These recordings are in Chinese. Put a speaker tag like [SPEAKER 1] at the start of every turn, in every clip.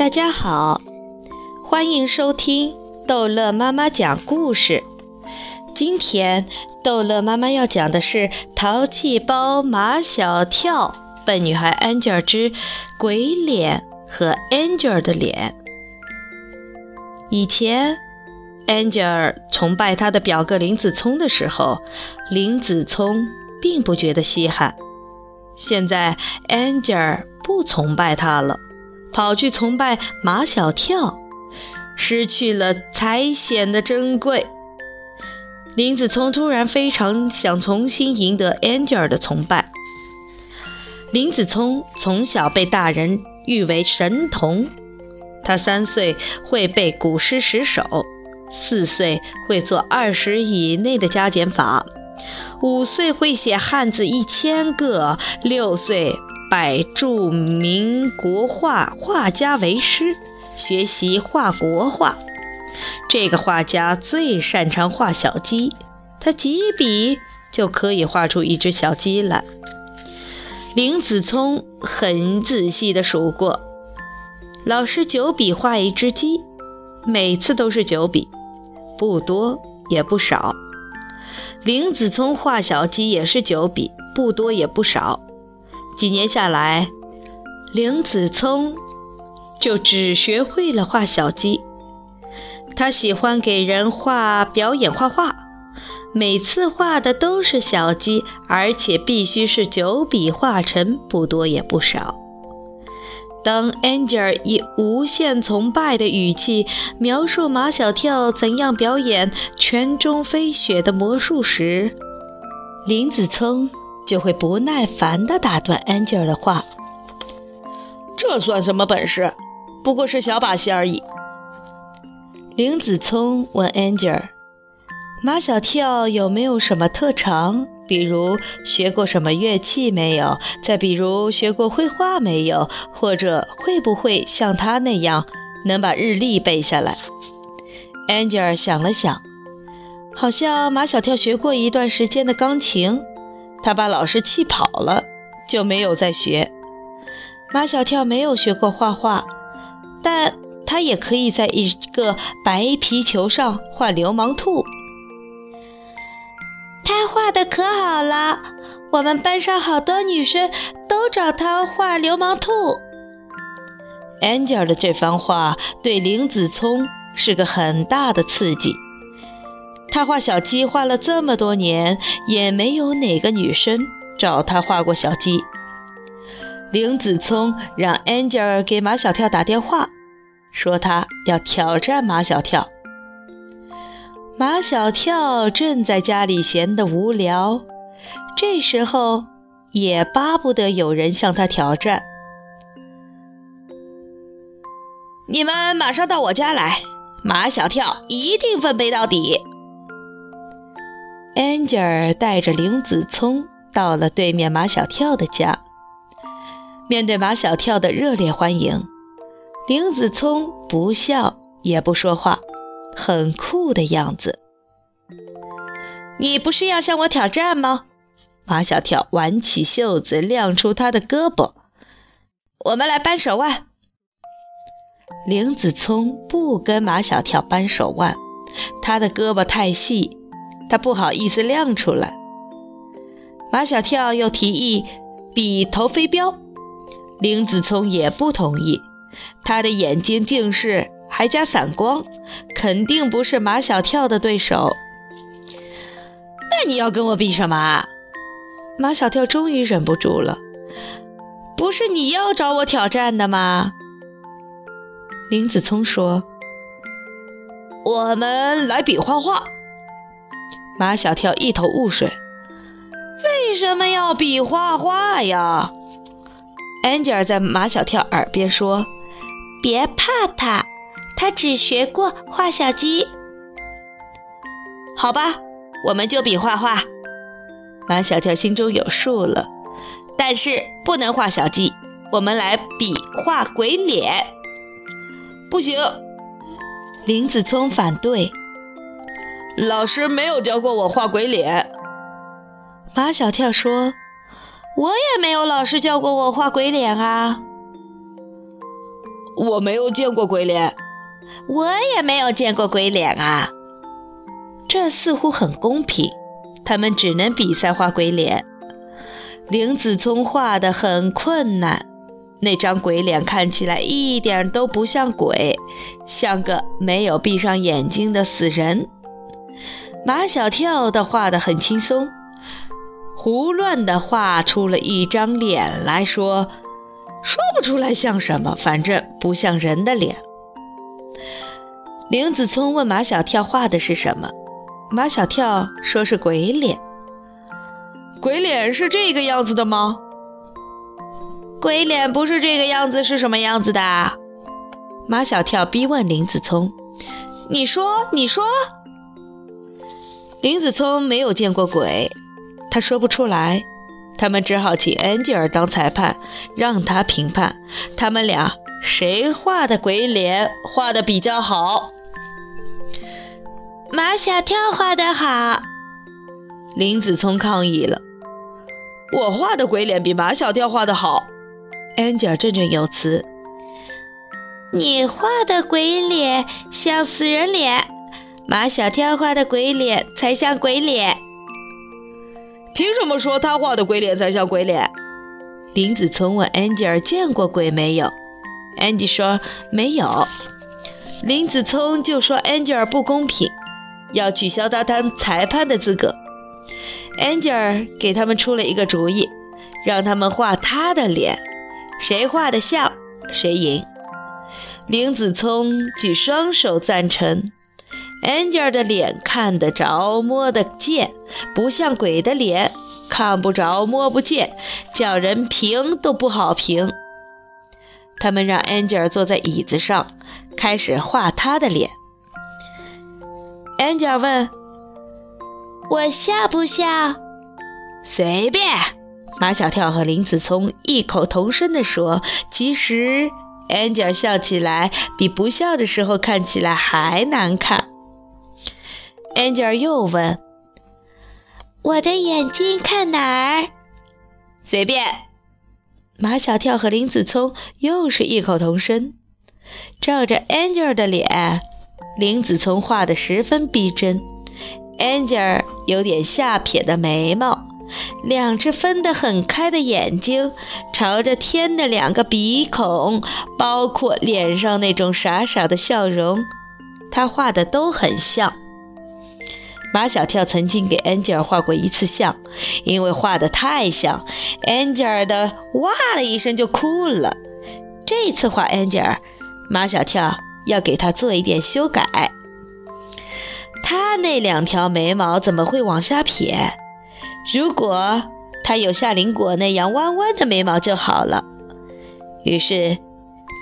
[SPEAKER 1] 大家好，欢迎收听逗乐妈妈讲故事。今天逗乐妈妈要讲的是《淘气包马小跳》《笨女孩 Angel 之鬼脸和 Angel 的脸》。以前，Angel 崇拜他的表哥林子聪的时候，林子聪并不觉得稀罕。现在，Angel 不崇拜他了。跑去崇拜马小跳，失去了才显得珍贵。林子聪突然非常想重新赢得 Angel 的崇拜。林子聪从小被大人誉为神童，他三岁会背古诗十首，四岁会做二十以内的加减法，五岁会写汉字一千个，六岁。拜著名国画画家为师，学习画国画。这个画家最擅长画小鸡，他几笔就可以画出一只小鸡来。林子聪很仔细地数过，老师九笔画一只鸡，每次都是九笔，不多也不少。林子聪画小鸡也是九笔，不多也不少。几年下来，林子聪就只学会了画小鸡。他喜欢给人画表演画画，每次画的都是小鸡，而且必须是九笔画成，不多也不少。当 Angel 以无限崇拜的语气描述马小跳怎样表演泉中飞雪的魔术时，林子聪。就会不耐烦地打断 Angel 的话。
[SPEAKER 2] 这算什么本事？不过是小把戏而已。
[SPEAKER 1] 林子聪问 Angel：“ 马小跳有没有什么特长？比如学过什么乐器没有？再比如学过绘画没有？或者会不会像他那样能把日历背下来？”Angel 想了想，好像马小跳学过一段时间的钢琴。他把老师气跑了，就没有再学。马小跳没有学过画画，但他也可以在一个白皮球上画流氓兔。
[SPEAKER 3] 他画的可好了，我们班上好多女生都找他画流氓兔。
[SPEAKER 1] Angel 的这番话对林子聪是个很大的刺激。他画小鸡画了这么多年，也没有哪个女生找他画过小鸡。林子聪让 Angel 给马小跳打电话，说他要挑战马小跳。马小跳正在家里闲得无聊，这时候也巴不得有人向他挑战。
[SPEAKER 2] 你们马上到我家来，马小跳一定奋飞到底。
[SPEAKER 1] Angel 带着林子聪到了对面马小跳的家。面对马小跳的热烈欢迎，林子聪不笑也不说话，很酷的样子。
[SPEAKER 2] 你不是要向我挑战吗？马小跳挽起袖子，亮出他的胳膊。我们来扳手腕。
[SPEAKER 1] 林子聪不跟马小跳扳手腕，他的胳膊太细。他不好意思亮出来。马小跳又提议比投飞镖，林子聪也不同意。他的眼睛近视，还加散光，肯定不是马小跳的对手。
[SPEAKER 2] 那你要跟我比什么？
[SPEAKER 1] 马小跳终于忍不住了。
[SPEAKER 2] 不是你要找我挑战的吗？
[SPEAKER 1] 林子聪说：“
[SPEAKER 2] 我们来比画画。”
[SPEAKER 1] 马小跳一头雾水，
[SPEAKER 2] 为什么要比画画呀
[SPEAKER 1] ？Angel 在马小跳耳边说：“
[SPEAKER 3] 别怕他，他只学过画小鸡。”
[SPEAKER 2] 好吧，我们就比画画。
[SPEAKER 1] 马小跳心中有数了，
[SPEAKER 2] 但是不能画小鸡，我们来比画鬼脸。不行，
[SPEAKER 1] 林子聪反对。
[SPEAKER 2] 老师没有教过我画鬼脸。
[SPEAKER 1] 马小跳说：“
[SPEAKER 3] 我也没有老师教过我画鬼脸啊。”
[SPEAKER 2] 我没有见过鬼脸。
[SPEAKER 1] 我也没有见过鬼脸啊。
[SPEAKER 2] 这似乎很公平，他们只能比赛画鬼脸。林子聪画的很困难，那张鬼脸看起来一点都不像鬼，像个没有闭上眼睛的死人。马小跳的画的很轻松，胡乱的画出了一张脸来说，说不出来像什么，反正不像人的脸。林子聪问马小跳画的是什么，马小跳说是鬼脸。鬼脸是这个样子的吗？
[SPEAKER 1] 鬼脸不是这个样子，是什么样子的？
[SPEAKER 2] 马小跳逼问林子聪：“
[SPEAKER 1] 你说，你说。”
[SPEAKER 2] 林子聪没有见过鬼，他说不出来。他们只好请安吉尔当裁判，让他评判他们俩谁画的鬼脸画的比较好。
[SPEAKER 3] 马小跳画的好，
[SPEAKER 2] 林子聪抗议了。我画的鬼脸比马小跳画的好。安吉尔振振有词。
[SPEAKER 3] 你画的鬼脸像死人脸，马小跳画的鬼脸才像鬼脸。
[SPEAKER 2] 凭什么说他画的鬼脸才像鬼脸？林子聪问安吉尔见过鬼没有。安吉说没有。林子聪就说安吉尔不公平。要取消他当裁判的资格。安吉尔给他们出了一个主意，让他们画他的脸，谁画的像谁赢。林子聪举双手赞成。Angel 的脸看得着摸得见，不像鬼的脸看不着摸不见，叫人评都不好评。他们让 Angel 坐在椅子上，开始画他的脸。Angel 问：“
[SPEAKER 3] 我笑不笑？”“
[SPEAKER 2] 随便。”马小跳和林子聪异口同声地说。其实，Angel 笑起来比不笑的时候看起来还难看。安吉尔又问：“
[SPEAKER 3] 我的眼睛看哪儿？”“
[SPEAKER 2] 随便。”马小跳和林子聪又是异口同声，照着 Angel 的脸。林子聪画得十分逼真，Angel 有点下撇的眉毛，两只分得很开的眼睛，朝着天的两个鼻孔，包括脸上那种傻傻的笑容，他画的都很像。马小跳曾经给 Angel 画过一次像，因为画得太像，Angel 的哇的一声就哭了。这次画 Angel，马小跳。要给他做一点修改。他那两条眉毛怎么会往下撇？如果他有夏林果那样弯弯的眉毛就好了。于是，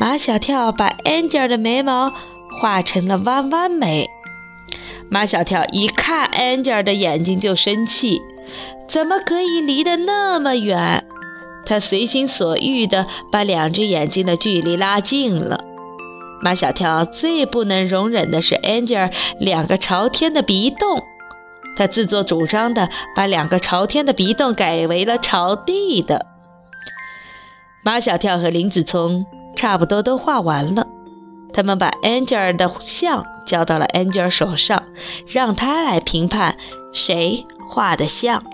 [SPEAKER 2] 马小跳把 Angel 的眉毛画成了弯弯眉。马小跳一看 Angel 的眼睛就生气，怎么可以离得那么远？他随心所欲地把两只眼睛的距离拉近了。马小跳最不能容忍的是 Angel 两个朝天的鼻洞，他自作主张的把两个朝天的鼻洞改为了朝地的。马小跳和林子聪差不多都画完了，他们把 Angel 的像交到了 Angel 手上，让他来评判谁画的像。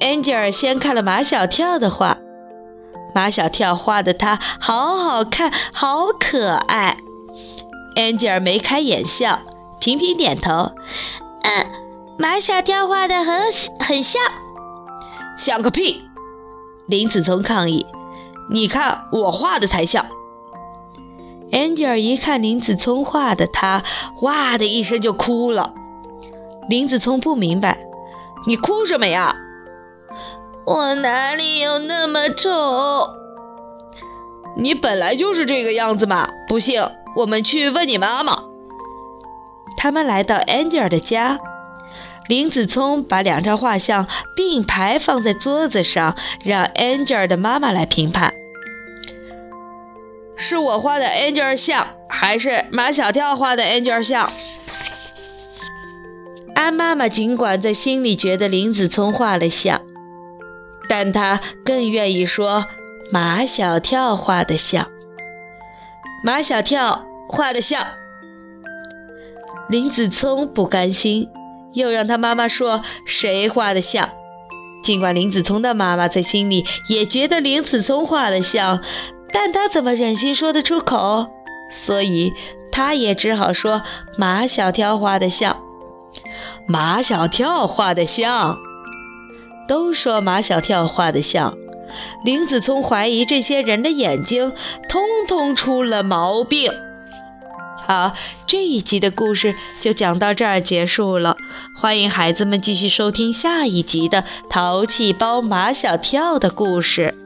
[SPEAKER 2] Angel 先看了马小跳的画。马小跳画的他好好看，好可爱。Angel 眉开眼笑，频频点头。
[SPEAKER 3] 嗯，马小跳画的很很像，
[SPEAKER 2] 像个屁！林子聪抗议：“你看我画的才像。” Angel 一看林子聪画的他，哇的一声就哭了。林子聪不明白：“你哭什么呀？”
[SPEAKER 3] 我哪里有那么丑？
[SPEAKER 2] 你本来就是这个样子嘛！不信，我们去问你妈妈。他们来到 Angel 的家，林子聪把两张画像并排放在桌子上，让 Angel 的妈妈来评判：是我画的 Angel 像，还是马小跳画的 Angel 像？安妈妈尽管在心里觉得林子聪画了像。但她更愿意说马小跳画的像。马小跳画的像。林子聪不甘心，又让他妈妈说谁画的像。尽管林子聪的妈妈在心里也觉得林子聪画的像，但他怎么忍心说得出口？所以他也只好说马小跳画的像。马小跳画的像，都说马小跳画的像。林子聪怀疑这些人的眼睛通通出了毛病。好，这一集的故事就讲到这儿结束了。欢迎孩子们继续收听下一集的《淘气包马小跳》的故事。